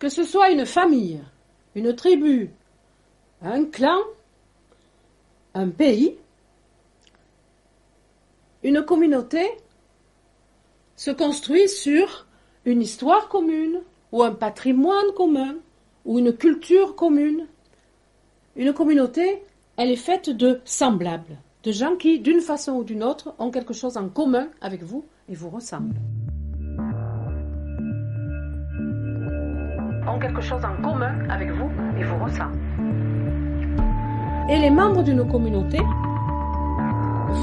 Que ce soit une famille, une tribu, un clan, un pays, une communauté se construit sur une histoire commune, ou un patrimoine commun, ou une culture commune. Une communauté, elle est faite de semblables, de gens qui, d'une façon ou d'une autre, ont quelque chose en commun avec vous et vous ressemblent. Ont quelque chose en commun avec vous et vous ressemblent. Et les membres d'une communauté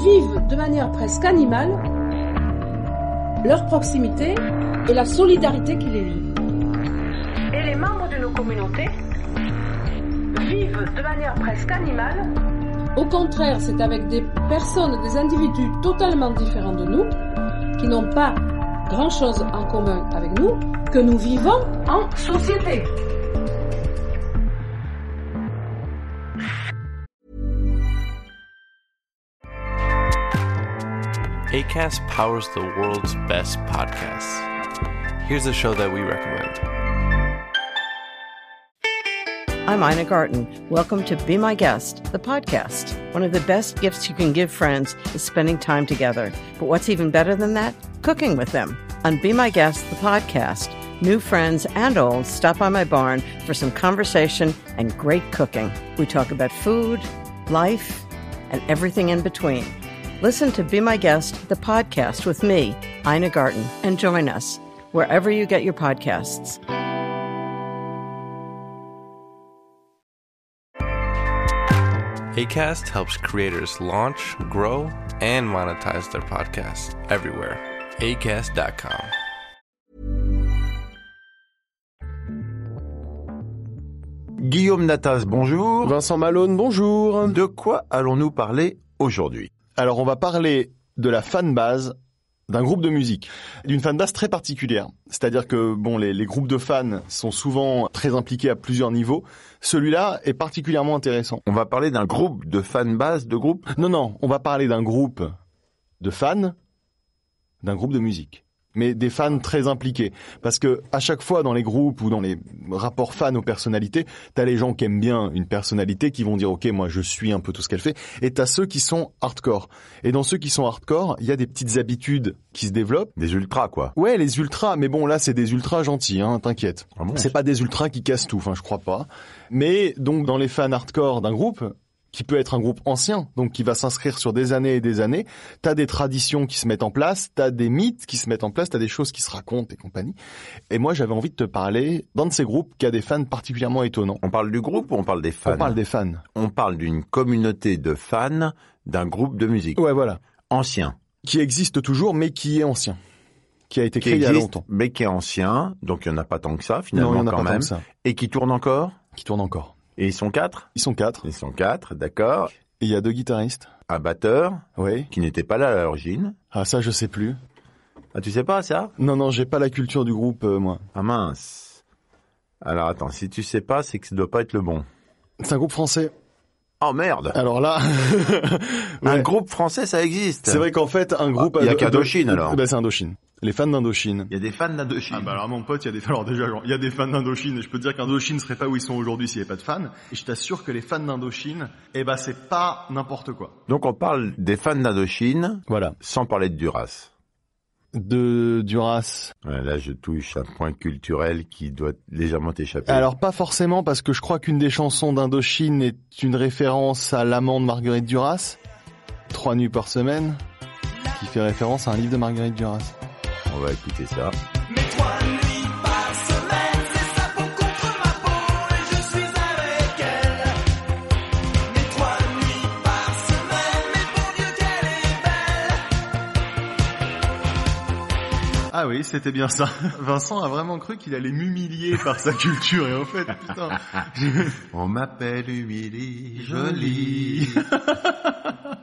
vivent de manière presque animale leur proximité et la solidarité qui les lie. Et les membres d'une communauté vivent de manière presque animale. Au contraire, c'est avec des personnes, des individus totalement différents de nous, qui n'ont pas grand-chose en commun avec nous, que nous vivons en société. ACAST powers the world's best podcasts. Here's a show that we recommend. I'm Ina Garten. Welcome to Be My Guest, the podcast. One of the best gifts you can give friends is spending time together. But what's even better than that? Cooking with them. On Be My Guest, the podcast, new friends and old stop by my barn for some conversation and great cooking. We talk about food, life, and everything in between. Listen to Be My Guest, the podcast with me, Ina Garten, and join us wherever you get your podcasts. ACAST helps creators launch, grow, and monetize their podcasts everywhere. ACAST.com. Guillaume Natas, bonjour. Vincent Malone, bonjour. De quoi allons-nous parler aujourd'hui? Alors on va parler de la fanbase d'un groupe de musique, d'une fanbase très particulière. C'est-à-dire que bon, les, les, groupes de fans sont souvent très impliqués à plusieurs niveaux. Celui-là est particulièrement intéressant. On va parler d'un groupe de fanbase de groupe? Non, non, on va parler d'un groupe de fans d'un groupe de musique mais des fans très impliqués. Parce que à chaque fois dans les groupes ou dans les rapports fans aux personnalités, t'as les gens qui aiment bien une personnalité qui vont dire ok moi je suis un peu tout ce qu'elle fait, et t'as ceux qui sont hardcore. Et dans ceux qui sont hardcore, il y a des petites habitudes qui se développent. Des ultras quoi. Ouais les ultras, mais bon là c'est des ultras gentils, hein, t'inquiète. Ah bon? C'est pas des ultras qui cassent tout, enfin je crois pas. Mais donc dans les fans hardcore d'un groupe, qui peut être un groupe ancien, donc qui va s'inscrire sur des années et des années. T'as des traditions qui se mettent en place, t'as des mythes qui se mettent en place, t'as des choses qui se racontent et compagnie. Et moi, j'avais envie de te parler d'un de ces groupes qui a des fans particulièrement étonnants. On parle du groupe ou on parle des fans On parle des fans. On parle d'une communauté de fans d'un groupe de musique. Ouais, voilà. Ancien. Qui existe toujours, mais qui est ancien. Qui a été créé il y a longtemps. mais qui est ancien, donc il n'y en a pas tant que ça finalement non, il y en a quand pas tant même. que ça. Et qui tourne encore? Qui tourne encore. Et ils sont quatre? Ils sont quatre. Ils sont quatre, d'accord. Et il y a deux guitaristes. Un batteur Oui. qui n'était pas là à l'origine. Ah, ça, je sais plus. Ah, tu sais pas ça? Non, non, j'ai pas la culture du groupe, euh, moi. Ah mince. Alors attends, si tu sais pas, c'est que ça doit pas être le bon. C'est un groupe français. Oh merde Alors là, Un groupe français, ça existe. c'est vrai qu'en fait, un groupe... Ah, il y a qu'Indochine, alors. Ben, c'est Indochine. Les fans d'Indochine. Il y a des fans d'Indochine. Ah bah alors mon pote, il y a des alors déjà genre, il y a des fans d'Indochine et je peux te dire qu'Indochine serait pas où ils sont aujourd'hui s'il n'y avait pas de fans. Et je t'assure que les fans d'Indochine, eh ben c'est pas n'importe quoi. Donc on parle des fans d'Indochine Voilà. sans parler de Duras. De Duras. Ouais, là, je touche un point culturel qui doit légèrement t'échapper. Alors pas forcément parce que je crois qu'une des chansons d'Indochine est une référence à l'amant de Marguerite Duras, Trois nuits par semaine, qui fait référence à un livre de Marguerite Duras. on va écouter ça. Ah oui, c'était bien ça. Vincent a vraiment cru qu'il allait m'humilier par sa culture et en fait, putain. On m'appelle Humili Jolie.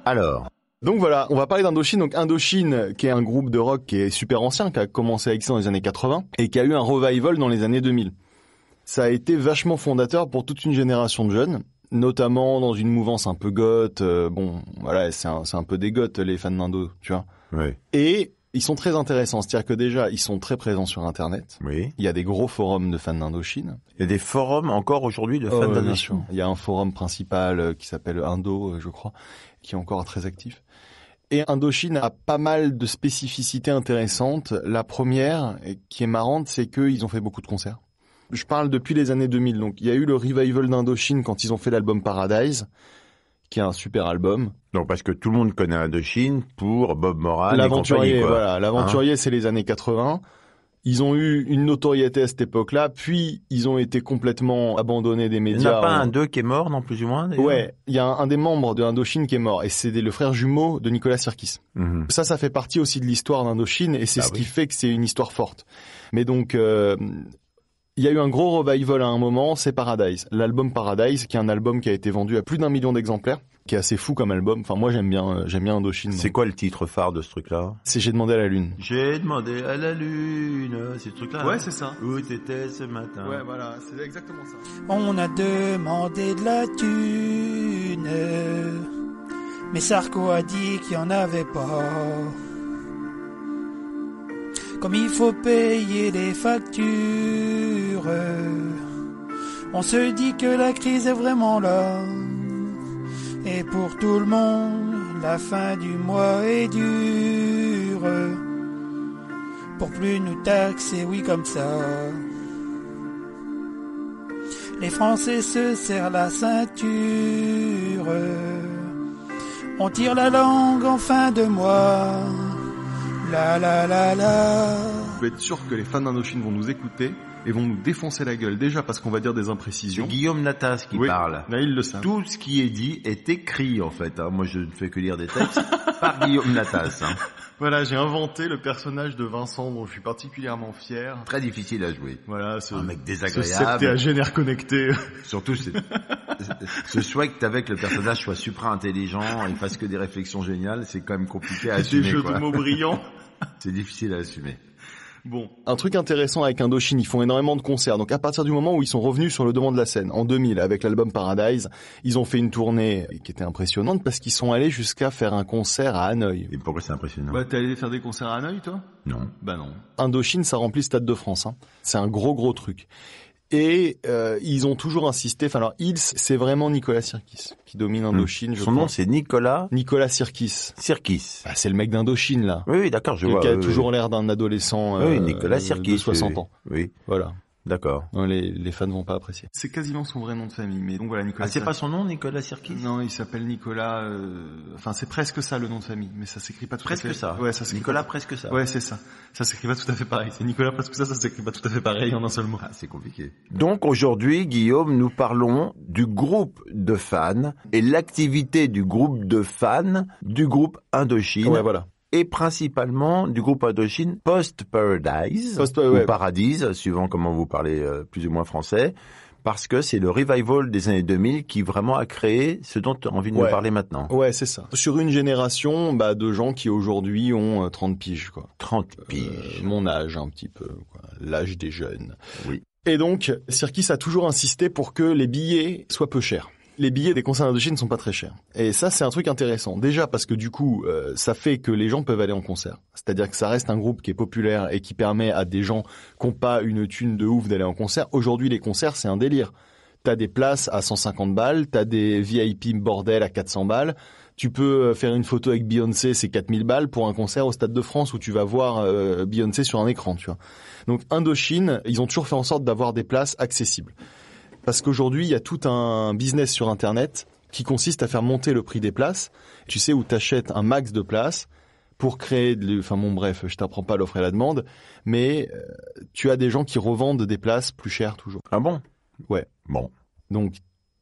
Alors, Donc voilà, on va parler d'Indochine. Donc Indochine, qui est un groupe de rock qui est super ancien, qui a commencé à exister dans les années 80 et qui a eu un revival dans les années 2000. Ça a été vachement fondateur pour toute une génération de jeunes, notamment dans une mouvance un peu goth. euh, bon, voilà, c'est un, c'est un peu des goths les fans d'Indo, tu vois. oui. Et Ils sont très intéressants, c'est-à-dire que déjà, ils sont très présents sur Internet. Oui. Il y a des gros forums de fans d'Indochine. Il y a des forums encore aujourd'hui de fans bien d'Indochine. Il y a un forum principal euh, qui s'appelle Indo, euh, je crois, qui est encore très actif. Et Indochine a pas mal de spécificités intéressantes. La première, qui est marrante, c'est qu'ils ont fait beaucoup de concerts. Je parle depuis les années 2000. Donc, il y a eu le revival d'Indochine quand ils ont fait l'album Paradise, qui est un super album. Donc parce que tout le monde connaît Indochine pour Bob Moran L'aventurier, quoi. Hein voilà. L'aventurier, c'est les années 80. Ils ont eu une notoriété à cette époque-là, puis ils ont été complètement abandonnés des Il n'y médias. a pas en- un d'eux qui est mort, non plus ou moins Ouais, il y a un, un des membres de Indochine qui est mort, et c'est le frère jumeau de Nicolas Sirkis. Mhm. Ça, ça fait partie aussi de l'histoire d'Indochine, et c'est Ah ce oui. qui fait que c'est une histoire forte. Mais donc, euh, il y a eu un gros revival à un moment, c'est Paradise. L'album Paradise, qui est un album qui a été vendu à plus d'un million d'exemplaires, qui est assez fou comme album. Enfin, moi, j'aime bien, euh, j'aime bien Indochine. C'est quoi le titre phare de ce truc-là? C'est J'ai demandé à la lune. J'ai demandé à la lune, c'est ce truc-là. hein c'est ça. Où t'étais ce matin voilà, c'est exactement ça. On a demandé de la thune, mais Sarko a dit qu'il n'y en avait pas. Comme il faut payer les factures, on se dit que la crise est vraiment là. Et pour tout le monde, la fin du mois est dure. Pour plus nous taxer, oui comme ça. Les Français se serrent la ceinture. On tire la langue en fin de mois. La la la la. Vous pouvez être sûr que les fans d'Indochine vont nous écouter et vont nous défoncer la gueule. Déjà parce qu'on va dire des C'est imprécisions. Guillaume Natas qui Oui. parle. Là, ils le savent. Tout ce qui est dit est écrit en fait. hein. Moi je ne fais que lire des textes par Guillaume Natas. hein. Voilà, j'ai inventé le personnage de Vincent dont je suis particulièrement fier. Très difficile à jouer. Voilà, ce, Un mec ce désagréable. septéagénaire connecté. Surtout c'est- ce souhait que t'avais que le personnage soit supra intelligent, il fasse que des réflexions géniales, c'est quand même compliqué à des assumer. jeux quoi. de mots brillants. C'est difficile à assumer. Bon. Un truc intéressant avec Indochine, ils font énormément de concerts. Donc à partir du moment où ils sont revenus sur le devant de la scène, en 2000, avec l'album Paradise, ils ont fait une tournée qui était impressionnante parce qu'ils sont allés jusqu'à faire un concert à Hanoï. Et pourquoi c'est impressionnant? Bah, t'es allé faire des concerts à Hanoï, toi? Non. Bah non. Indochine, ça remplit le Stade de France. Hein. C'est un gros gros truc. Et euh, ils ont toujours insisté. Enfin, alors Ils, c'est vraiment Nicolas Sirkis qui domine Indochine. Je Son nom c'est Nicolas Nicolas Sirkis. Sirkis. Bah, c'est le mec d'Indochine là. Oui, oui, d'accord, je vois. qui a oui, oui. toujours l'air d'un adolescent Oui, euh, Nicolas Sirkis. de 60 oui, ans. Oui, Voilà. D'accord. Non, les, les fans vont pas apprécier. C'est quasiment son vrai nom de famille, mais donc voilà, Nicolas. Ah, c'est pas son nom, Nicolas Sirkis? Non, il s'appelle Nicolas. euh, Enfin, c'est presque ça le nom de famille, mais ça s'écrit pas tout à Presque fait. ça. Ouais, ça s'écrit Nicolas, pas- presque ça. Ouais, c'est ça. Ça s'écrit pas tout à fait pareil. C'est Nicolas presque ça, ça s'écrit pas tout à fait pareil en un seul mot. Ah, c'est compliqué. Donc aujourd'hui, Guillaume, nous parlons du groupe de fans et l'activité du groupe de fans du groupe Indochine Ouais, voilà. Et principalement du groupe Indochine Post- ouais, ouais. ou Paradise, suivant comment vous parlez euh, plus ou moins français, parce que c'est le revival des années 2000 qui vraiment a créé ce dont tu as envie de nous Ouais. parler maintenant. Ouais, c'est ça. Sur une génération bah, de gens qui aujourd'hui ont euh, 30 piges, quoi. 30 Euh, piges. mon âge, un petit peu. L'âge des jeunes. Oui. Et donc, Cirkis a toujours insisté pour que les billets soient peu chers. Les billets des concerts d'Indochine ne sont pas très chers. Et ça, c'est un truc intéressant. Déjà parce que du coup, euh, ça fait que les gens peuvent aller en concert. C'est-à-dire que ça reste un groupe qui est populaire et qui permet à des gens qui n'ont pas une thune de ouf d'aller en concert. Aujourd'hui, les concerts, c'est un délire. T'as des places à 150 balles, t'as des VIP bordel à 400 balles. Tu peux euh, faire une photo avec Beyoncé, c'est 4000 balles pour un concert au Stade de France où tu vas voir euh, Beyoncé sur un écran, tu vois. Donc Indochine, ils ont toujours fait en sorte d'avoir des places accessibles. Parce qu'aujourd'hui, il y a tout un business sur Internet qui consiste à faire monter le prix des places. Tu sais où t'achètes un max de places pour créer de, enfin bon bref, je t'apprends pas l'offre et la demande, mais euh, tu as des gens qui revendent des places plus chères toujours. Ah bon? Ouais. Bon. Donc,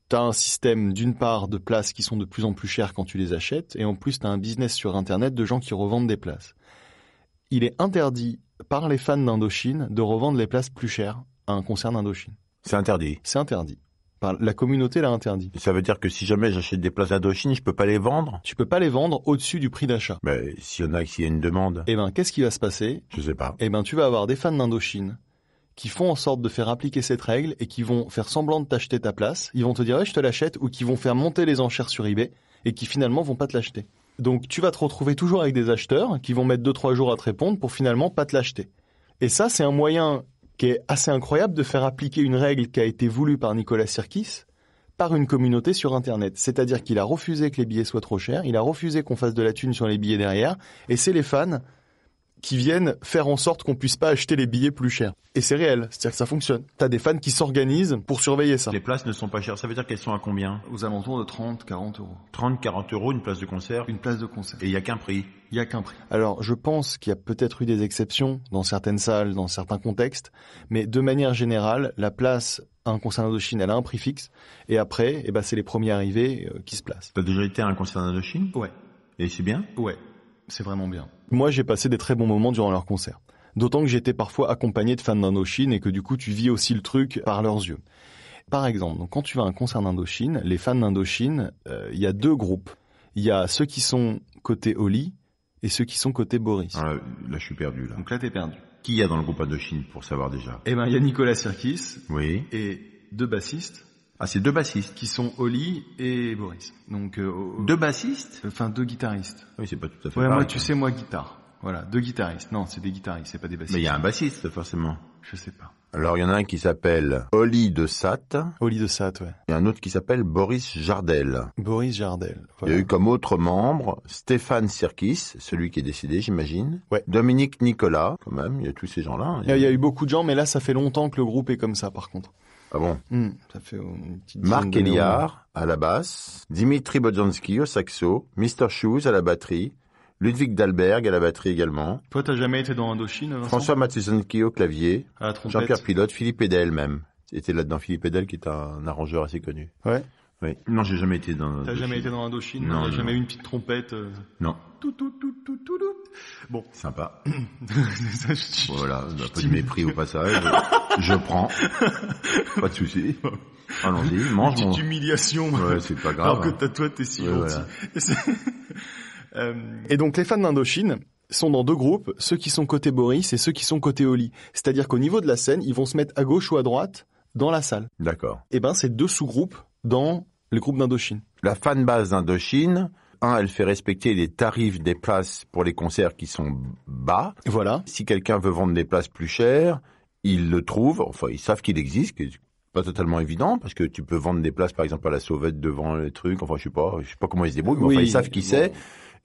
tu as un système d'une part de places qui sont de plus en plus chères quand tu les achètes, et en plus tu as un business sur Internet de gens qui revendent des places. Il est interdit par les fans d'Indochine de revendre les places plus chères à un concert d'Indochine. C'est interdit. C'est interdit. La communauté l'a interdit. Ça veut dire que si jamais j'achète des places d'Indochine, je peux pas les vendre? Tu peux pas les vendre au-dessus du prix d'achat. Ben, s'il y en a, s'il y a une demande, Eh ben, qu'est-ce qui va se passer? Je sais pas. Eh ben, tu vas avoir des fans d'Indochine qui font en sorte de faire appliquer cette règle et qui vont faire semblant de t'acheter ta place. Ils vont te dire, ouais, je te l'achète, ou qui vont faire monter les enchères sur eBay et qui finalement vont pas te l'acheter. Donc tu vas te retrouver toujours avec des acheteurs qui vont mettre 2-3 jours à te répondre pour finalement pas te l'acheter. Et ça, c'est un moyen qui est assez incroyable de faire appliquer une règle qui a été voulue par Nicolas Sirkis par une communauté sur Internet. C'est-à-dire qu'il a refusé que les billets soient trop chers, il a refusé qu'on fasse de la thune sur les billets derrière, et c'est les fans qui viennent faire en sorte qu'on puisse pas acheter les billets plus chers. Et c'est réel, c'est-à-dire que ça fonctionne. T'as des fans qui s'organisent pour surveiller ça. Les places ne sont pas chères. Ça veut dire qu'elles sont à combien? Aux alentours de 30, 40 euros. 30, 40 euros une place de concert. Une place de concert. Et il y a qu'un prix. Il y a qu'un prix. Alors, je pense qu'il y a peut-être eu des exceptions dans certaines salles, dans certains contextes, mais de manière générale, la place à un concert d'Indochine, elle a un prix fixe, et après, eh ben, c'est les premiers arrivés euh, qui se placent. T'as déjà été à un concert d'Indochine? Ouais. Et c'est bien? Ouais. C'est vraiment bien. Moi, j'ai passé des très bons moments durant leur concert. D'autant que j'étais parfois accompagné de fans d'Indochine et que du coup, tu vis aussi le truc par leurs yeux. Par exemple, donc, quand tu vas à un concert d'Indochine, les fans d'Indochine, euh, il y a deux groupes. Il y a ceux qui sont côté Oli et ceux qui sont côté Boris. Ah, Là, je suis perdu, là. Donc là, t'es perdu. Qui y a dans le groupe Indochine, pour savoir déjà? Eh ben, il y a Nicolas Sirkis Oui. et deux bassistes Ah, c'est deux bassistes. qui sont Oli et Boris. Donc, euh, Deux bassistes? Enfin, deux guitaristes. Oui, c'est pas tout à fait Ouais, pareil, moi, tu sais, moi, guitare. Voilà, deux guitaristes. Non, c'est des guitaristes, c'est pas des bassistes. Mais il y a un bassiste, forcément. Je sais pas. Alors, il y en a un qui s'appelle Oli de Satt Oli de Satt, ouais. et un autre qui s'appelle Boris Jardel. Boris Jardel. Il y a eu comme autres membres Stéphane Sirkis, celui qui est décédé, j'imagine. Ouais. Dominique Nicolas, quand même. Il y a tous ces gens-là. A- il y a eu beaucoup de gens, mais là, ça fait longtemps que le groupe est comme ça, par contre. Ah bon. Hmm, ça fait une petite dizaine Marc Eliard à la basse, Dimitri Bodjanski au saxo, Mr. Shoes à la batterie, Ludwig Dalberg à la batterie également. Toi, t'as jamais été dans Indochine, Vincent? François Matsusanki au clavier, Jean-Pierre Pilote, Philippe Edel même. C'était là-dedans Philippe Edel qui est un arrangeur assez connu. Ouais. Non, j'ai jamais été dans. T'as jamais été dans Indochine Non, T'as jamais eu une petite trompette euh, Non. tout, tout, tout, tout, tout, tout. Bon. Sympa. Ça, je- Voilà, un peu de mépris au passage. Je prends. Pas de souci. Allons-y, mange mon. Petite humiliation. Ouais, c'est pas grave. Alors que t'as toi, t'es si Ouais, gentil. voilà. Euh, Et donc les fans d'Indochine sont dans deux groupes, ceux qui sont côté Boris et ceux qui sont côté Oli. C'est-à-dire qu'au niveau de la scène, ils vont se mettre à gauche ou à droite dans la salle. D'accord. Et ben c'est deux sous-groupes dans le groupe d'Indochine. La fanbase d'Indochine, un, elle fait respecter les tarifs des places pour les concerts qui sont bas. Voilà. Si quelqu'un veut vendre des places plus chères, ils le trouvent, enfin ils savent qu'il existe, que pas totalement évident, parce que tu peux vendre des places par exemple à la sauvette devant les trucs, enfin je sais pas, je sais pas comment ils se débrouillent, mais Oui, enfin ils savent qui bon. c'est,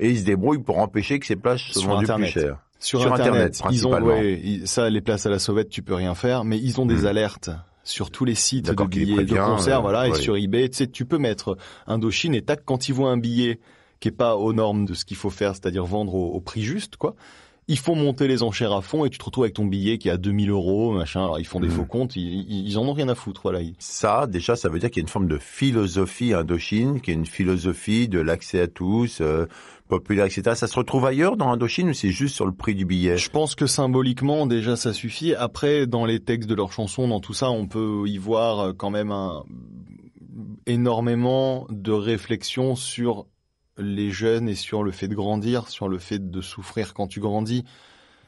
et ils se débrouillent pour empêcher que ces places vendues Internet. plus chères. Sur, Sur Internet, Internet, ils ont, principalement. ouais, ils- ça, les places à la sauvette, tu peux rien faire, mais ils ont des Hmm. alertes sur tous les sites de billets de concerts, euh, voilà, et sur eBay, tu sais, tu peux mettre Indochine et tac, quand ils voient un billet qui est pas aux normes de ce qu'il faut faire, c'est-à-dire vendre au, au prix juste, quoi. Ils font monter les enchères à fond et tu te retrouves avec ton billet qui est à 2000 euros, machin. Alors ils font des Mhm. faux comptes, ils, ils, en ont rien à foutre, voilà. Ça, déjà, ça veut dire qu'il y a une forme de philosophie Indochine, qui est une philosophie de l'accès à tous, euh, populaire, etc. Ça se retrouve ailleurs dans Indochine ou c'est juste sur le prix du billet? Je pense que symboliquement, déjà, ça suffit. Après, dans les textes de leurs chansons, dans tout ça, on peut y voir euh, quand même un, énormément de réflexion sur les jeunes et sur le fait de grandir, sur le fait de souffrir quand tu grandis,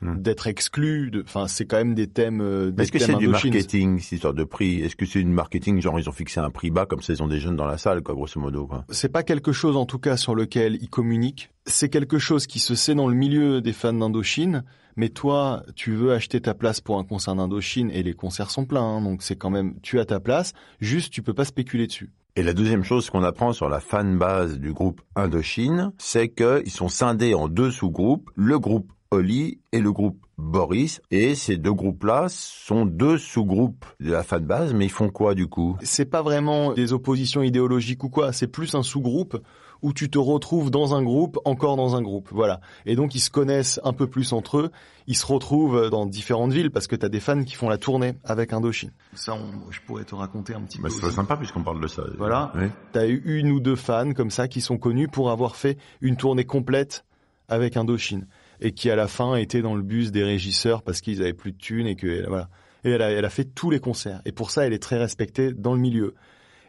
Hmm. d'être exclu. Enfin, c'est quand même des thèmes. euh, des Est-ce que c'est du marketing, cette histoire de prix? Est-ce que c'est du marketing, genre ils ont fixé un prix bas, comme ça ils ont des jeunes dans la salle, quoi, grosso modo, quoi? C'est pas quelque chose, en tout cas, sur lequel ils communiquent. C'est quelque chose qui se sait dans le milieu des fans d'Indochine. Mais toi, tu veux acheter ta place pour un concert d'Indochine et les concerts sont pleins, hein, donc c'est quand même, tu as ta place. Juste, tu peux pas spéculer dessus. Et la deuxième chose qu'on apprend sur la fan base du groupe Indochine, c'est qu'ils sont scindés en deux sous-groupes, le groupe Oli et le groupe Boris. Et ces deux groupes-là sont deux sous-groupes de la fan base, mais ils font quoi du coup? C'est pas vraiment des oppositions idéologiques ou quoi. C'est plus un sous-groupe où tu te retrouves dans un groupe, encore dans un groupe. Voilà. Et donc, ils se connaissent un peu plus entre eux. Ils se retrouvent dans différentes villes parce que t'as des fans qui font la tournée avec Indochine. Ça, on- je pourrais te raconter un petit Bah, peu. c'est sympa puisqu'on parle de ça. Voilà. Oui. T'as eu une ou deux fans comme ça qui sont connus pour avoir fait une tournée complète avec Indochine et qui à la fin étaient dans le bus des régisseurs parce qu'ils avaient plus de thunes et que voilà. Et elle a, elle a fait tous les concerts et pour ça elle est très respectée dans le milieu.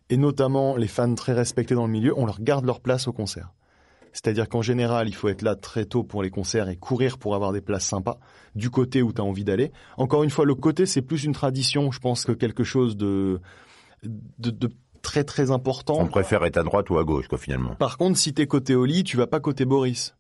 Et notamment les fans très respectés dans le milieu, on leur garde leur place au concert. C'est-à-dire qu'en général, il faut être là très tôt pour les concerts et courir pour avoir des places sympas du côté où tu as envie d'aller. Encore une fois, le côté, c'est plus une tradition, je pense, que quelque chose de, de, de très très important. On préfère être à droite ou à gauche, quoi, finalement. Par contre, si t'es côté Oli, tu vas pas côté Boris.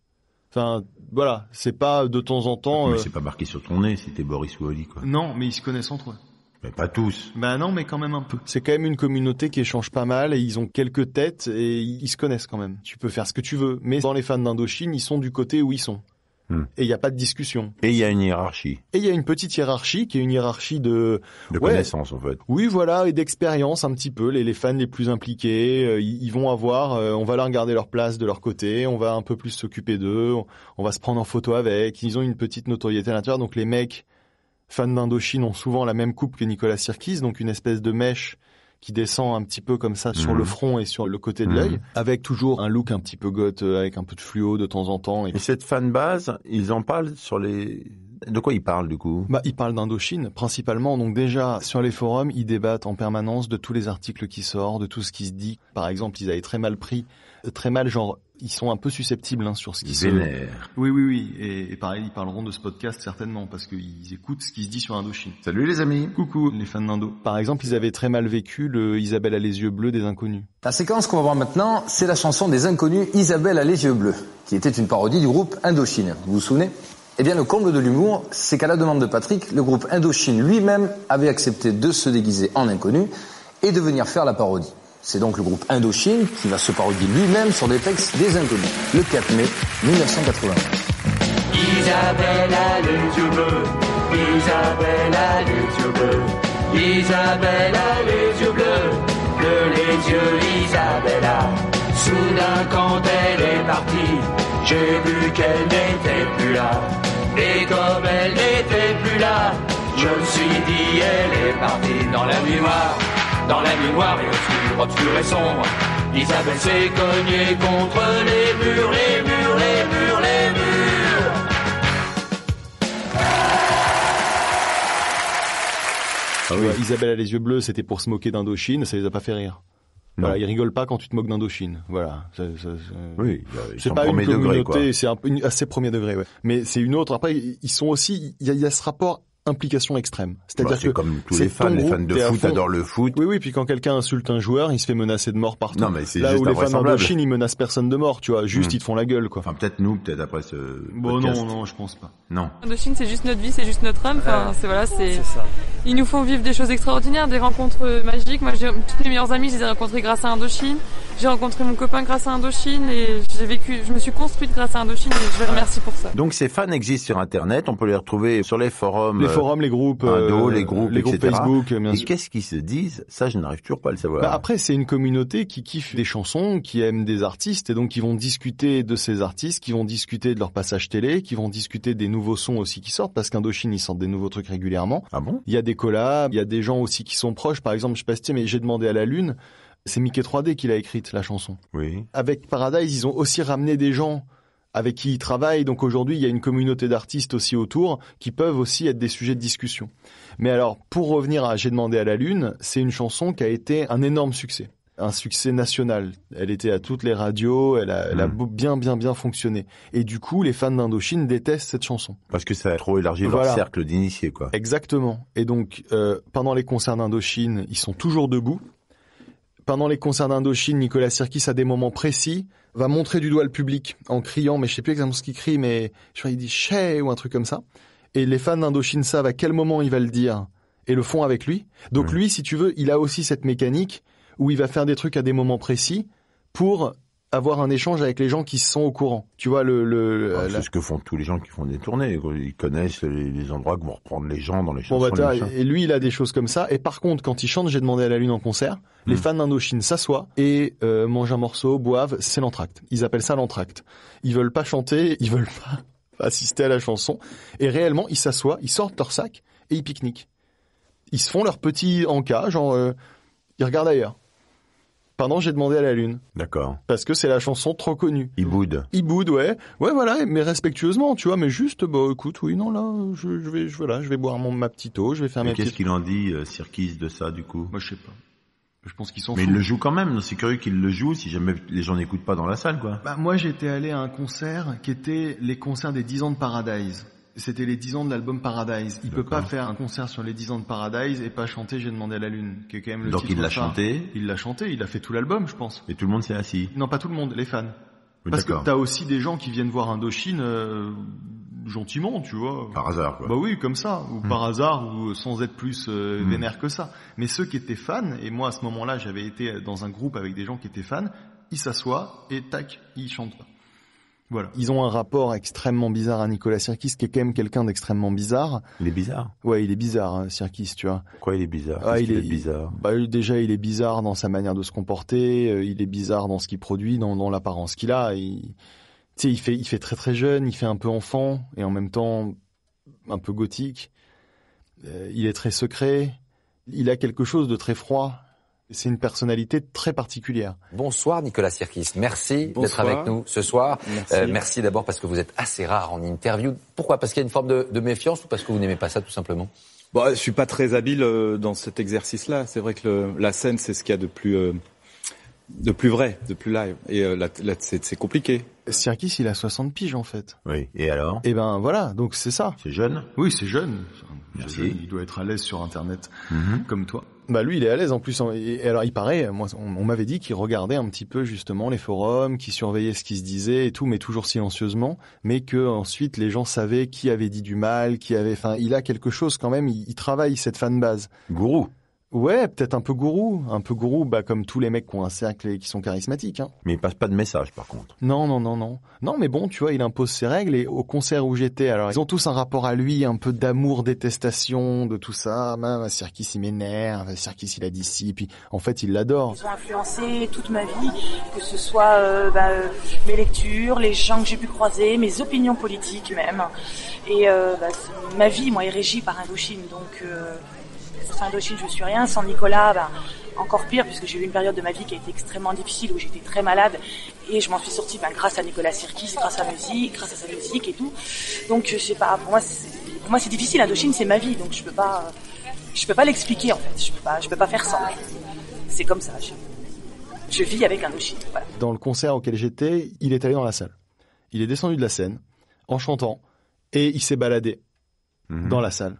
Enfin, voilà, c'est pas de temps en temps. Mais euh, c'est pas marqué sur ton nez si t'es Boris ou Oli, quoi. Non, mais ils se connaissent entre eux. Mais pas tous. Bah non, mais quand même un peu. C'est quand même une communauté qui échange pas mal et ils ont quelques têtes et ils se connaissent quand même. Tu peux faire ce que tu veux, mais dans les fans d'Indochine, ils sont du côté où ils sont. Hmm. Et il n'y a pas de discussion. Et il y a une hiérarchie Et il y a une petite hiérarchie qui est une hiérarchie de de Ouais. connaissances, en fait. Oui, voilà, et d'expérience un petit peu. Les, les fans les plus impliqués, euh, ils, ils vont avoir, euh, on va leur garder leur place de leur côté, on va un peu plus s'occuper d'eux, on, on va se prendre en photo avec. Ils ont une petite notoriété à l'intérieur, donc les mecs fans d'Indochine ont souvent la même coupe que Nicolas Sirkis, donc une espèce de mèche qui descend un petit peu comme ça sur Mhm. le front et sur le côté de Mhm. l'œil, avec toujours un look un petit peu goth, euh, avec un peu de fluo de temps en temps. Et Et cette fan base, ils en parlent sur les... De quoi ils parlent, du coup? Bah, ils parlent d'Indochine principalement. Donc déjà sur les forums, ils débattent en permanence de tous les articles qui sortent, de tout ce qui se dit. Par exemple, ils avaient très mal pris, euh, très mal, genre ils sont un peu susceptibles hein, sur ce qui se. Vénère. Oui, oui, oui. Et, et pareil, ils parleront de ce podcast certainement parce qu'ils écoutent ce qui se dit sur Indochine. Salut les amis. Coucou les fans d'Indo. Par exemple, ils avaient très mal vécu le Isabelle a les yeux bleus des inconnus. La séquence qu'on va voir maintenant, c'est la chanson des inconnus Isabelle a les yeux bleus, qui était une parodie du groupe Indochine. Vous vous souvenez? Eh bien, le comble de l'humour, c'est qu'à la demande de Patrick, le groupe Indochine lui-même avait accepté de se déguiser en inconnu et de venir faire la parodie. C'est donc le groupe Indochine qui va se parodier lui-même sur des textes des inconnus, le 4 mai 1980. Isabelle a les yeux bleus, Isabelle a les yeux bleus, Isabelle a les yeux bleus, bleus les yeux Isabella. Soudain quand elle est partie, j'ai vu qu'elle n'était plus là. Et comme elle n'était plus là, je me suis dit elle est partie dans la nuit noire, dans la nuit noire et obscure, obscure et sombre. Isabelle s'est cognée contre les murs, les murs, les murs, les murs. Vois, Isabelle a les yeux bleus, c'était pour se moquer d'Indochine, ça les a pas fait rire. Non. Voilà, ils rigolent pas quand tu te moques d'Indochine. Voilà. Ça- ça- ça- Oui, C'est pas une premier degré, quoi. communauté, c'est un assez premier degré, ouais. Mais c'est une autre. Après, ils sont aussi, il y a, il y a ce rapport implication extrême. Bah, C'est-à-dire c'est que comme tous c'est les fans, ton les fans de foot adorent le foot. Oui, oui, puis quand quelqu'un insulte un joueur, il se fait menacer de mort partout. Non, mais c'est Là juste où les fans d'Indochine, ils menacent personne de mort, tu vois. Juste, Hmm. ils te font la gueule, quoi. Enfin, peut-être nous, peut-être après ce bon, podcast. non, non, je pense pas. Non. Indochine, c'est juste notre vie, c'est juste notre âme. Enfin, c'est voilà, c'est. ça. Ils nous font vivre des choses extraordinaires, des rencontres euh, magiques. Moi, j'ai toutes mes meilleures amies, je les ai rencontrées grâce à Indochine. J'ai rencontré mon copain grâce à Indochine et j'ai vécu, je me suis construite grâce à Indochine et je les remercie pour ça. Donc ces fans existent sur Internet, on peut les retrouver sur les forums. Les forums, les groupes, Indo, euh, les groupes, les groupes etc. Facebook, bien Et qu'est-ce qu'ils se disent Ça, je n'arrive toujours pas à le savoir. Bah après, c'est une communauté qui kiffe des chansons, qui aime des artistes, et donc qui vont discuter de ces artistes, qui vont discuter de leur passage télé, qui vont discuter des nouveaux sons aussi qui sortent, parce qu'Indochine, ils sortent des nouveaux trucs régulièrement. Ah bon? Il y a des collabs, il y a des gens aussi qui sont proches. Par exemple, je sais pas si tu sais, mais j'ai demandé à la Lune, c'est Mickey 3D qui l'a écrite, la chanson. Oui. Avec Paradise, ils ont aussi ramené des gens avec qui ils travaillent. Donc aujourd'hui, il y a une communauté d'artistes aussi autour qui peuvent aussi être des sujets de discussion. Mais alors, pour revenir à J'ai demandé à la Lune, c'est une chanson qui a été un énorme succès. Un succès national. Elle était à toutes les radios, elle a, elle a Mm. beau- bien, bien, bien fonctionné. Et du coup, les fans d'Indochine détestent cette chanson. Parce que ça a trop élargi Voilà. leur cercle d'initiés, quoi. Exactement. Et donc, euh, pendant les concerts d'Indochine, ils sont toujours debout. Pendant les concerts d'Indochine, Nicolas Sirkis, à des moments précis, va montrer du doigt le public en criant, mais je sais plus exactement ce qu'il crie, mais je crois qu'il dit chais ou un truc comme ça. Et les fans d'Indochine savent à quel moment il va le dire et le font avec lui. Donc lui, si tu veux, il a aussi cette mécanique où il va faire des trucs à des moments précis pour avoir un échange avec les gens qui sont au courant. Tu vois, le... le Ah, la- C'est ce que font tous les gens qui font des tournées. Ils connaissent les, les endroits que vont reprendre les gens dans les Bon, chansons. bah, les machins. et lui, il a des choses comme ça. Et par contre, quand il chante, j'ai demandé à la lune en concert, les Mm. fans d'Indochine s'assoient et euh, mangent un morceau, boivent, c'est l'entracte. Ils appellent ça l'entracte. Ils veulent pas chanter, ils veulent pas assister à la chanson. Et réellement, ils s'assoient, ils sortent leur sac et ils pique-niquent. Ils se font leur petit encas, genre, euh, ils regardent ailleurs. Pendant, j'ai demandé à la lune. D'accord. Parce que c'est la chanson trop connue. Ils boudent, ouais. Ouais, voilà, mais respectueusement, tu vois, mais juste, bah, écoute, oui, non, là, je, je vais, je, voilà, je vais boire mon, ma petite eau, je vais faire Mais mes qu'est-ce petites... qu'il en dit, euh, Sirkis, de ça, du coup? Moi, je sais pas. Je pense qu'ils sont Mais il le joue quand même. C'est curieux qu'il le joue si jamais les gens n'écoutent pas dans la salle, quoi. Bah, moi, j'étais allé à un concert qui était les concerts des 10 ans de Paradise. C'était les 10 ans de l'album Paradise. Il peut pas faire un concert sur les 10 ans de Paradise et pas chanter J'ai demandé à la lune, qui est quand même le Donc titre il l'a chanté. Il l'a chanté, il a fait tout l'album, je pense. Et tout le monde s'est assis. Non, pas tout le monde, les fans. Oui, Parce que t'as aussi des gens qui viennent voir Indochine euh, gentiment, tu vois. Par hasard, quoi. Bah oui, comme ça, ou Hmm. par hasard, ou sans être plus euh, Hmm. vénère que ça. Mais ceux qui étaient fans, et moi à ce moment-là, j'avais été dans un groupe avec des gens qui étaient fans, ils s'assoient et tac, ils chantent pas. Voilà. Ils ont un rapport extrêmement bizarre à Nicolas Sirkis, qui est quand même quelqu'un d'extrêmement bizarre. Il est bizarre. Ouais, il est bizarre, hein, Sirkis, tu vois. Pourquoi il est bizarre? Ah, Qu'est-ce il est- est bizarre? Bah, déjà, il est bizarre dans sa manière de se comporter, euh, il est bizarre dans ce qu'il produit, dans, dans l'apparence qu'il a. Il, tu sais, il fait, il fait très très jeune, il fait un peu enfant, et en même temps un peu gothique. Euh, il est très secret, il a quelque chose de très froid. C'est une personnalité très particulière. Bonsoir Nicolas Sirkis, merci d'être avec nous ce soir. Merci. Euh, merci d'abord parce que vous êtes assez rare en interview. Pourquoi? Parce qu'il y a une forme de, de méfiance ou parce que vous n'aimez pas ça tout simplement? Bon, je suis pas très habile euh, dans cet exercice-là. C'est vrai que le- la scène, c'est ce qu'il y a de plus, euh, de plus vrai, de plus live. Et euh, là, là, c'est c'est compliqué. Sirkis, il a 60 piges en fait. Oui. Et alors? Et ben voilà, donc c'est ça. C'est jeune? Oui, c'est jeune. Merci. jeune, Il doit être à l'aise sur Internet, Mhm. comme toi. Bah lui, il est à l'aise en plus. Et et alors, il paraît, moi, on, on m'avait dit qu'il regardait un petit peu justement les forums, qu'il surveillait ce qui se disait et tout, mais toujours silencieusement. Mais que ensuite, les gens savaient qui avait dit du mal, qui avait. Enfin, il a quelque chose quand même. Il, il travaille cette fanbase. Gourou. Ouais, peut-être un peu gourou, un peu gourou, bah comme tous les mecs qui ont un cercle et qui sont charismatiques. Hein. Mais il passe pas de message, par contre. Non, non, non, non. Non, mais bon, tu vois, il impose ses règles et au concert où j'étais, alors ils ont tous un rapport à lui, un peu d'amour, détestation, de tout ça. Même Sirkis, il m'énerve, Sirkis, il a dit ci, puis en fait, il l'adore. Ils ont influencé toute ma vie, que ce soit euh, bah, euh, mes lectures, les gens que j'ai pu croiser, mes opinions politiques même. Et euh, bah, ma vie, moi, est régie par Indochine. Donc, euh, sans Indochine, je suis rien. Sans Nicolas, bah, encore pire, puisque j'ai eu une période de ma vie qui a été extrêmement difficile, où j'étais très malade. Et je m'en suis sortie bah, grâce à Nicolas Sirkis, grâce à musique, grâce à sa musique et tout. Donc, je sais pas, pour moi, c'est, pour moi, c'est difficile. Indochine, c'est ma vie. Donc, je peux pas, je peux pas l'expliquer, en fait. Je peux pas, je peux pas faire sans. C'est comme ça. Je, je vis avec Indochine. Voilà. Dans le concert auquel j'étais, il est allé dans la salle. Il est descendu de la scène en chantant et il s'est baladé Mhm. dans la salle.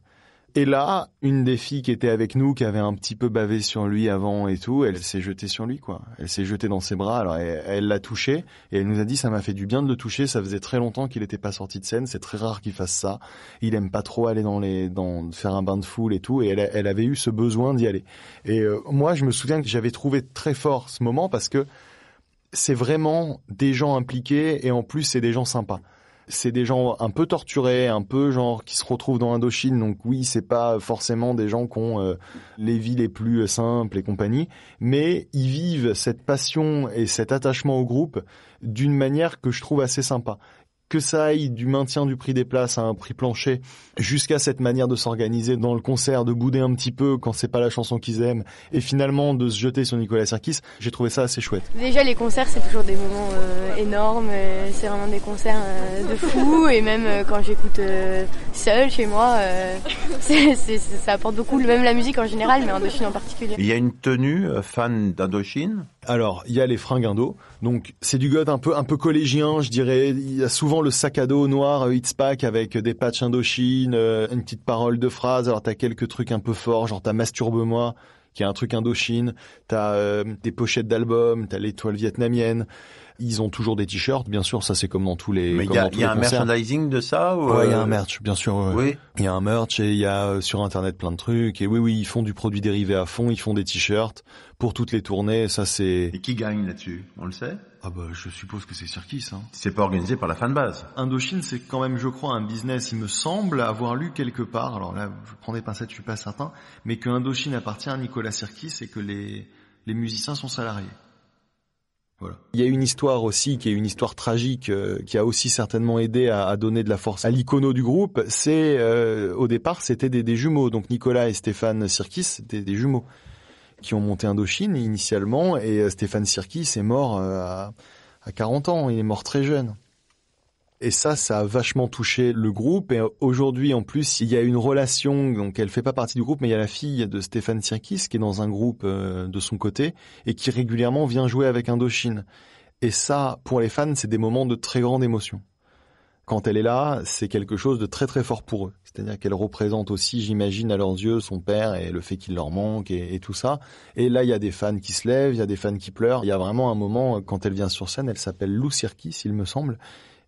Et là, une des filles qui était avec nous, qui avait un petit peu bavé sur lui avant et tout, elle s'est jetée sur lui, quoi. Elle s'est jetée dans ses bras. Alors, elle l'a touché et elle nous a dit, ça m'a fait du bien de le toucher. Ça faisait très longtemps qu'il n'était pas sorti de scène. C'est très rare qu'il fasse ça. Il aime pas trop aller dans les, dans faire un bain de foule et tout. Et elle, elle avait eu ce besoin d'y aller. Et euh, moi, je me souviens que j'avais trouvé très fort ce moment parce que c'est vraiment des gens impliqués et en plus c'est des gens sympas. C'est des gens un peu torturés, un peu genre qui se retrouvent dans Indochine. Donc oui, c'est pas forcément des gens qui ont euh, les vies les plus euh, simples et compagnie, mais ils vivent cette passion et cet attachement au groupe d'une manière que je trouve assez sympa. Que ça aille du maintien du prix des places à un prix plancher jusqu'à cette manière de s'organiser dans le concert, de bouder un petit peu quand c'est pas la chanson qu'ils aiment et finalement de se jeter sur Nicolas Sirkis, j'ai trouvé ça assez chouette. Déjà les concerts c'est toujours des moments euh, énormes, euh, c'est vraiment des concerts euh, de fou et même euh, quand j'écoute euh, seul chez moi, euh, c'est, c'est- c'est- ça apporte beaucoup, même la musique en général mais Indochine en particulier. Il y a une tenue euh, fan d'Indochine? Alors, il y a les fringues indo. Donc, c'est du goth un peu, un peu collégien, je dirais. Il y a souvent le sac à dos noir euh, It's Pack avec des patchs Indochine, euh, une petite parole de phrase. Alors, t'as quelques trucs un peu forts, genre t'as Masturbe-moi, qui est un truc Indochine. T'as euh, des pochettes d'albums, t'as l'étoile vietnamienne. Ils ont toujours des t-shirts, bien sûr, ça c'est comme dans tous les Mais il y a, y un concerts. merchandising de ça ou Ouais, il y a euh, un merch, bien sûr. ouais. Oui. Il y a un merch et il y a euh, sur internet plein de trucs. Et oui, oui, ils font du produit dérivé à fond. Ils font des t-shirts pour toutes les tournées. Ça, c'est. Et qui gagne là-dessus? On le sait? Ah bah, je suppose que c'est Cirkis. Hein. C'est pas organisé par la fanbase. Indochine, c'est quand même, je crois, un business. Il me semble avoir lu quelque part. Alors là, je prends des pincettes, je suis pas certain, mais que Indochine appartient à Nicolas Sirkis et que les les musiciens sont salariés. Il y a une histoire aussi qui est une histoire tragique euh, qui a aussi certainement aidé à, à donner de la force à l'icono du groupe. C'est euh, au départ c'était des, des jumeaux, donc Nicolas et Stéphane Sirkis c'était des jumeaux qui ont monté Indochine initialement et euh, Stéphane Sirkis est mort euh, à, à 40 ans, il est mort très jeune. Et ça, ça a vachement touché le groupe. Et aujourd'hui, en plus, il y a une relation. Donc, elle fait pas partie du groupe, mais il y a la fille de Stéphane Sirkis qui est dans un groupe euh, de son côté et qui régulièrement vient jouer avec Indochine. Et ça, pour les fans, c'est des moments de très grande émotion. quand elle est là, c'est quelque chose de très très fort pour eux. C'est-à-dire qu'elle représente aussi, j'imagine, à leurs yeux, son père et le fait qu'il leur manque et, et tout ça. Et là, il y a des fans qui se lèvent, il y a des fans qui pleurent. Il y a vraiment un moment, quand elle vient sur scène, elle s'appelle Lou Sirkis, il me semble.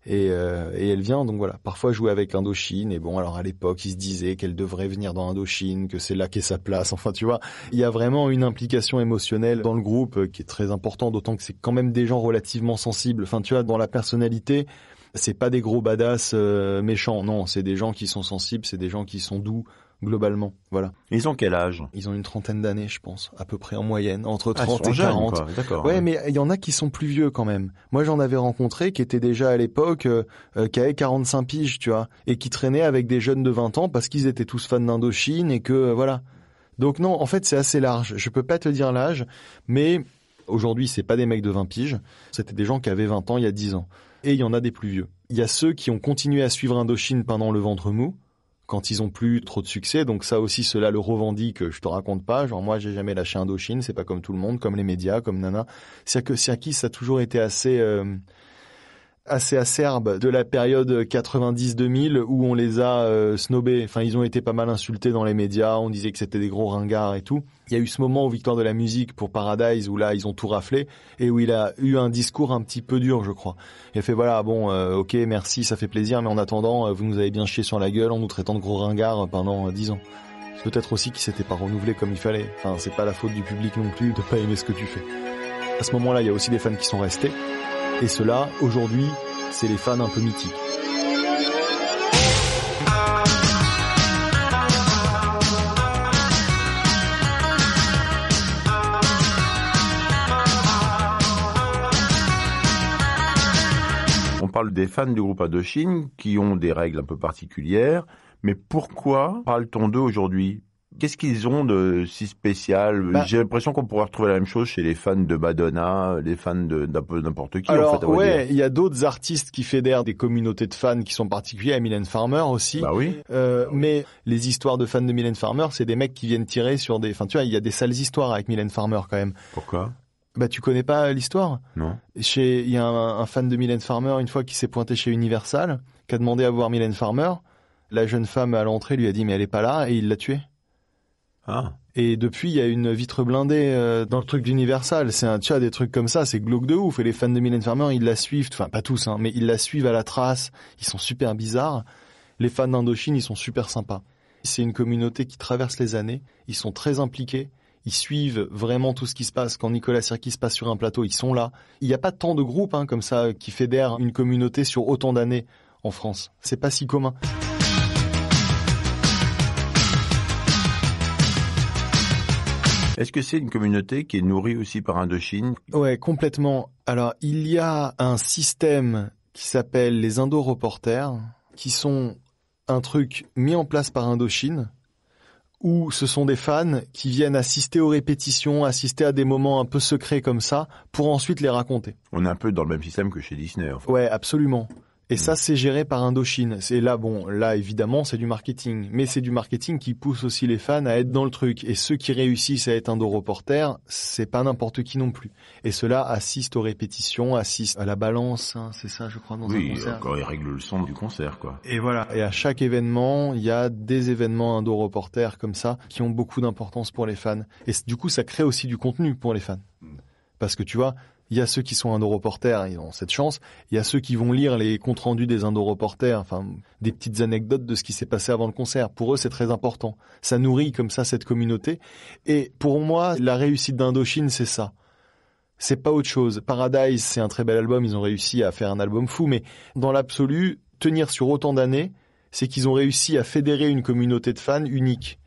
Et, euh, et, elle vient donc voilà. Parfois jouer avec Indochine et bon alors à l'époque il se disait qu'elle devrait venir dans Indochine que c'est là qu'est sa place. Enfin tu vois il y a vraiment une implication émotionnelle dans le groupe euh, qui est très important d'autant que c'est quand même des gens relativement sensibles. Enfin tu vois dans la personnalité c'est pas des gros badass euh, méchants. Non c'est des gens qui sont sensibles c'est des gens qui sont doux globalement. Voilà. Ils ont quel âge? Ils ont une trentaine d'années, je pense, à peu près en moyenne, entre 30 ah, et jeunes, 40. D'accord. Ouais, mais il y en a qui sont plus vieux quand même. Moi, j'en avais rencontré qui étaient déjà à l'époque, euh, euh, qui avaient 45 piges, tu vois, et qui traînaient avec des jeunes de 20 ans parce qu'ils étaient tous fans d'Indochine et que euh, voilà. Donc non, en fait, c'est assez large. Je peux pas te dire l'âge, mais aujourd'hui, c'est pas des mecs de 20 piges. C'était des gens qui avaient 20 ans il y a 10 ans. Et il y en a des plus vieux. Il y a ceux qui ont continué à suivre Indochine pendant le ventre mou quand ils ont plus trop de succès. Donc ça aussi, cela le revendique. Je te raconte pas. Genre moi, j'ai jamais lâché Indochine. C'est pas comme tout le monde, comme les médias, comme Nana. C'est que Siaki, ça a toujours été assez euh, assez acerbe de la période 90-2000 où on les a euh, snobés. Enfin, ils ont été pas mal insultés dans les médias. On disait que c'était des gros ringards et tout. Il y a eu ce moment aux Victoires de la musique pour Paradise où là ils ont tout raflé et où il a eu un discours un petit peu dur, je crois. Il a fait voilà bon, euh, ok, merci, ça fait plaisir, mais en attendant, euh, vous nous avez bien chié sur la gueule en nous traitant de gros ringards pendant dix ans. C'est peut-être aussi qu'il s'était pas renouvelé comme il fallait. Enfin, c'est pas la faute du public non plus de pas aimer ce que tu fais. À ce moment-là, il y a aussi des fans qui sont restés. Et cela, aujourd'hui, c'est les fans un peu mythiques. On parle des fans du groupe Indochine qui ont des règles un peu particulières, mais pourquoi parle-t-on d'eux aujourd'hui? Qu'est-ce qu'ils ont de si spécial? Bah- J'ai l'impression qu'on pourrait retrouver la même chose chez les fans de Madonna, les fans de n'importe qui. Alors en fait, ouais, il y a d'autres artistes qui fédèrent des communautés de fans qui sont particuliers, à Mylène Farmer aussi. Bah oui. Euh, mais les histoires de fans de Mylène Farmer, c'est des mecs qui viennent tirer sur des. Enfin, tu vois, il y a des sales histoires avec Mylène Farmer quand même. Pourquoi? Bah, tu connais pas l'histoire? Non. Chez, il y a un, un fan de Mylène Farmer une fois qui s'est pointé chez Universal, qui a demandé à voir Mylène Farmer. La jeune femme à l'entrée lui a dit mais elle est pas là et il l'a tuée. Ah. Et depuis, il y a une vitre blindée euh, dans le truc d'Universal. C'est un, tu vois, des trucs comme ça, c'est glauque de ouf. Et les fans de Mylène Farmer, ils la suivent, enfin pas tous, hein, mais ils la suivent à la trace. Ils sont super bizarres. Les fans d'Indochine, ils sont super sympas. C'est une communauté qui traverse les années. Ils sont très impliqués. Ils suivent vraiment tout ce qui se passe. Quand Nicolas Sirkis passe sur un plateau, ils sont là. Il n'y a pas tant de groupes hein, comme ça qui fédèrent une communauté sur autant d'années en France. C'est pas si commun. Est-ce que c'est une communauté qui est nourrie aussi par Indochine? Ouais, complètement. Alors, il y a un système qui s'appelle les Indo-Reporters, qui sont un truc mis en place par Indochine, où ce sont des fans qui viennent assister aux répétitions, assister à des moments un peu secrets comme ça, pour ensuite les raconter. On est un peu dans le même système que chez Disney. En fait. Ouais, absolument. Et ça, c'est géré par Indochine. C'est là, bon, là, évidemment, c'est du marketing. Mais c'est du marketing qui pousse aussi les fans à être dans le truc. Et ceux qui réussissent à être Indo-Reporters, c'est pas n'importe qui non plus. Et ceux-là assistent aux répétitions, assistent à la balance, hein, c'est ça, je crois, dans un Oui, concert. encore ils règlent le son du concert, quoi. Et voilà. Et à chaque événement, il y a des événements indo-reporters comme ça qui ont beaucoup d'importance pour les fans. Et du coup, ça crée aussi du contenu pour les fans. Parce que tu vois, il y a ceux qui sont indo-reporters, ils ont cette chance. Il y a ceux qui vont lire les comptes rendus des indo-reporters, enfin, des petites anecdotes de ce qui s'est passé avant le concert. Pour eux, c'est très important. Ça nourrit comme ça cette communauté. Et pour moi, la réussite d'Indochine, c'est ça. C'est pas autre chose. Paradise, c'est un très bel album. Ils ont réussi à faire un album fou, mais dans l'absolu, tenir sur autant d'années, c'est qu'ils ont réussi à fédérer une communauté de fans unique.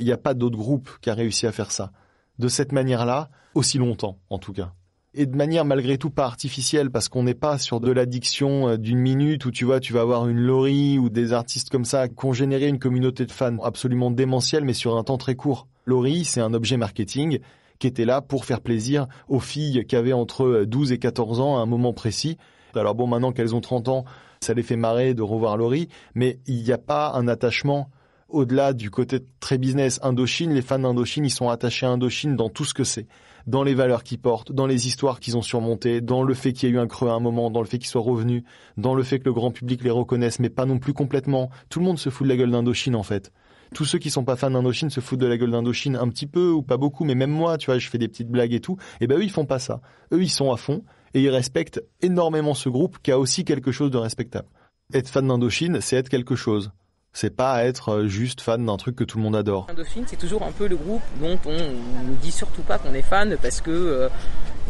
Il n'y a pas d'autre groupe qui a réussi à faire ça. De cette manière-là, aussi longtemps, en tout cas. Et de manière malgré tout pas artificielle, parce qu'on n'est pas sur de l'addiction euh, d'une minute où tu vois, tu vas avoir une Laurie ou des artistes comme ça qui ont généré une communauté de fans absolument démentielle, mais sur un temps très court. Laurie, c'est un objet marketing qui était là pour faire plaisir aux filles qui avaient entre 12 et 14 ans à un moment précis. Alors bon, maintenant qu'elles ont 30 ans, ça les fait marrer de revoir Laurie, mais il n'y a pas un attachement au-delà du côté très business Indochine, les fans d'Indochine, ils sont attachés à Indochine dans tout ce que c'est. Dans les valeurs qu'ils portent, dans les histoires qu'ils ont surmontées, dans le fait qu'il y a eu un creux à un moment, dans le fait qu'ils soient revenus, dans le fait que le grand public les reconnaisse, mais pas non plus complètement. Tout le monde se fout de la gueule d'Indochine, en fait. Tous ceux qui sont pas fans d'Indochine se foutent de la gueule d'Indochine un petit peu ou pas beaucoup, mais même moi, tu vois, je fais des petites blagues et tout. Et ben eux, ils font pas ça. Eux, ils sont à fond et ils respectent énormément ce groupe qui a aussi quelque chose de respectable. Être fan d'Indochine, c'est être quelque chose. C'est pas être euh, juste fan d'un truc que tout le monde adore. Indochine, c'est toujours un peu le groupe dont on ne dit surtout pas qu'on est fan parce que euh,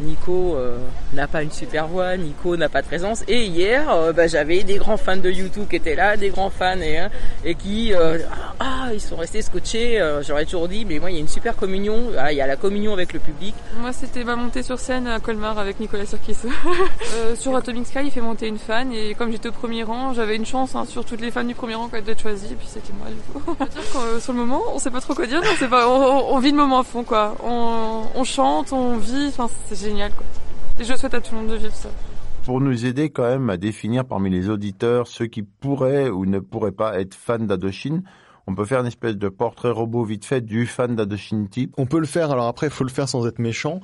Nico euh, n'a pas une super voix, Nico n'a pas de présence. Et hier, euh, bah, j'avais des grands fans de YouTube qui étaient là, des grands fans et, hein, et qui, euh, ah, ils sont restés scotchés. Euh, J'aurais toujours dit, mais moi, il y a une super communion. Ah, il y a la communion avec le public. Moi, c'était ma montée sur scène à Colmar avec Nicolas Sirkis. Euh, sur Atomic Sky, il fait monter une fan et comme j'étais au premier rang, j'avais une chance hein, sur toutes les fans du premier rang d'être choisie et puis c'était moi du coup. Euh, sur le moment, on sait pas trop quoi dire, on, sait pas, on, on vit le moment à fond quoi. On, on chante, on vit, enfin c'est génial quoi. Et je souhaite à tout le monde de vivre ça. Pour nous aider quand même à définir parmi les auditeurs ceux qui pourraient ou ne pourraient pas être fans d'Adochine, on peut faire une espèce de portrait robot vite fait du fan d'Adochine type. On peut le faire, alors après, il faut le faire sans être méchant.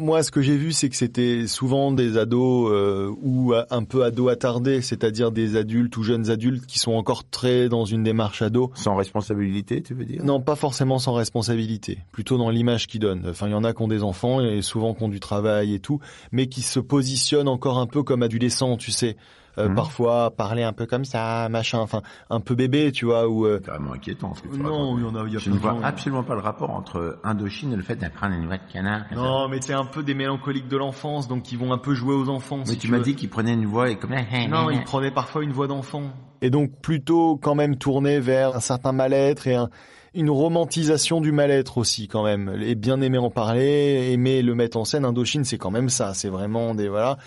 Moi, ce que j'ai vu, c'est que c'était souvent des ados euh, ou un peu ados attardés, c'est-à-dire des adultes ou jeunes adultes qui sont encore très dans une démarche ado. Sans responsabilité, tu veux dire? Non, pas forcément sans responsabilité, plutôt dans l'image qu'ils donnent. Enfin, il y en a qui ont des enfants et souvent qui ont du travail et tout, mais qui se positionnent encore un peu comme adolescents, tu sais. Euh, Mhm. Parfois parler un peu comme ça, machin, enfin un peu bébé, tu vois, ou euh, carrément inquiétant. Ce que tu non, racontes. il y en a, il y a Je ne vois gens. absolument pas le rapport entre Indochine et le fait d'apprendre une voix de canard. ça. Non, mais c'est un peu des mélancoliques de l'enfance, donc ils vont un peu jouer aux enfants. Mais si tu tu m'as dit qu'il prenait une voix et comme Non, il prenait parfois une voix d'enfant. Et donc plutôt quand même tourné vers un certain mal-être et un- une romantisation du mal-être aussi quand même. Et bien aimer en parler, aimer le mettre en scène. Indochine, c'est quand même ça. C'est vraiment des voilà.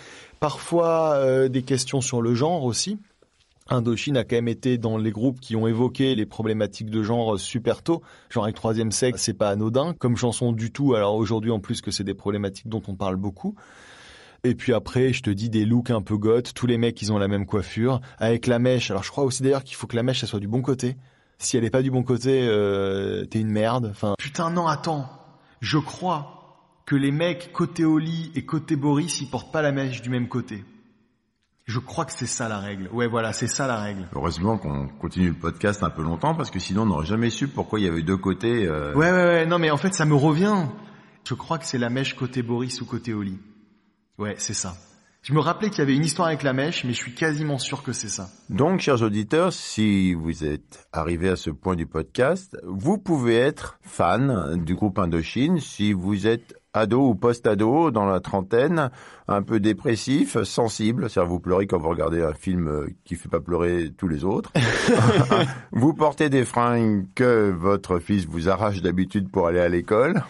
Parfois euh, des questions sur le genre aussi. Indochine a quand même été dans les groupes qui ont évoqué les problématiques de genre super tôt. Genre avec Troisième Sexe, c'est pas anodin comme chanson du tout. Alors aujourd'hui en plus que c'est des problématiques dont on parle beaucoup. Et puis après, je te dis des looks un peu goth. Tous les mecs, ils ont la même coiffure avec la mèche. Alors je crois aussi d'ailleurs qu'il faut que la mèche, elle soit du bon côté. Si elle est pas du bon côté, euh, t'es une merde. Enfin. Putain non, attends. Je crois que les mecs côté Oli et côté Boris, ils portent pas la mèche du même côté. Je crois que c'est ça la règle. Ouais, voilà, c'est ça la règle. Heureusement qu'on continue le podcast un peu longtemps parce que sinon on n'aurait jamais su pourquoi il y avait deux côtés. euh, Ouais, ouais, ouais. Non, mais en fait, ça me revient. Je crois que c'est la mèche côté Boris ou côté Oli. Ouais, c'est ça. Je me rappelais qu'il y avait une histoire avec la mèche, mais je suis quasiment sûr que c'est ça. Donc, chers auditeurs, si vous êtes arrivés à ce point du podcast, vous pouvez être fan du groupe Indochine. Si vous êtes ado ou post-ado dans la trentaine, un peu dépressif, sensible, c'est-à-dire vous pleurez quand vous regardez un film euh, qui fait pas pleurer tous les autres. vous portez des fringues que votre fils vous arrache d'habitude pour aller à l'école,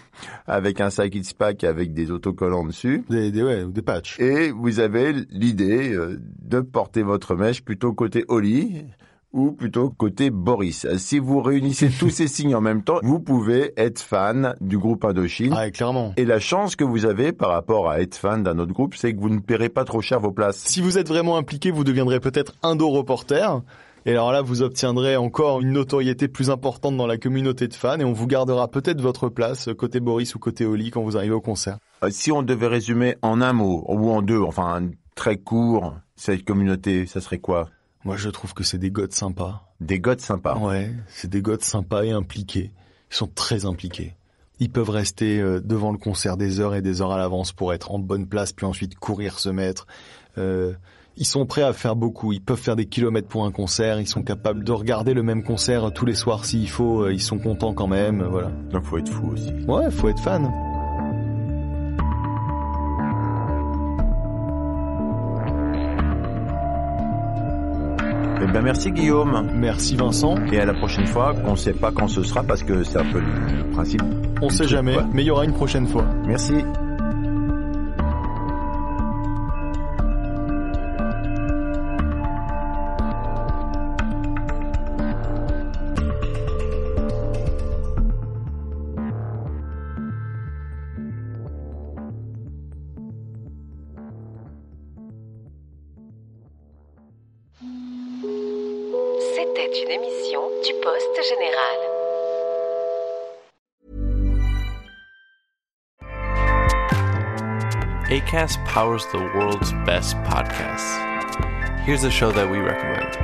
avec un sac It's Pack avec des autocollants dessus. Des, des, ouais, des patchs. Et vous avez l'idée euh, de porter votre mèche plutôt côté Oli ou plutôt côté Boris. Si vous réunissez tous ces signes en même temps, vous pouvez être fan du groupe Indochine. Ah, clairement. Et la chance que vous avez par rapport à être fan d'un autre groupe, c'est que vous ne paierez pas trop cher vos places. Si vous êtes vraiment impliqué, vous deviendrez peut-être Indo-reporter. Et alors là, vous obtiendrez encore une notoriété plus importante dans la communauté de fans et on vous gardera peut-être votre place côté Boris ou côté Oli quand vous arrivez au concert. Euh, Si on devait résumer en un mot, ou en deux, enfin très court, cette communauté, ça serait quoi? Moi, je trouve que c'est des goths sympas. Des goths sympas Ouais, c'est des goths sympas et impliqués. Ils sont très impliqués. Ils peuvent rester euh, devant le concert des heures et des heures à l'avance pour être en bonne place, puis ensuite courir, se mettre. Euh, ils sont prêts à faire beaucoup. Ils peuvent faire des kilomètres pour un concert. Ils sont capables de regarder le même concert tous les soirs s'il faut. Euh, Ils sont contents quand même. Voilà. Donc faut être fou aussi. Ouais, faut être fan. Eh ben merci Guillaume. Merci Vincent. Et à la prochaine fois, qu'on sait pas quand ce sera parce que c'est un peu le, principe. On sait jamais, mais il y aura une prochaine fois. Merci. Cette était une émission du Poste Général. ACAST powers the world's best podcasts. Here's a show that we recommend.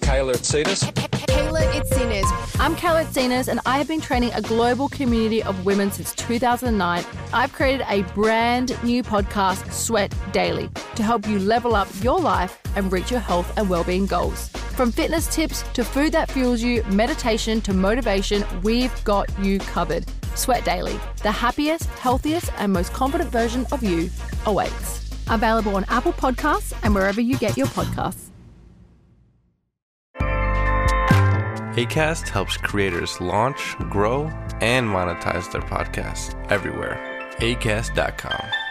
Kayla Tsetas. Kayla Itzinas. I'm Kayla Itzinas, and I have been training a global community of women since 2009. I've created a brand new podcast, Sweat Daily, to help you level up your life and reach your health and well-being goals. From fitness tips to food that fuels you, meditation to motivation, we've got you covered. Sweat Daily, the happiest, healthiest, and most confident version of you awaits. Available on Apple Podcasts and wherever you get your podcasts. ACAST helps creators launch, grow, and monetize their podcasts everywhere. ACAST.com.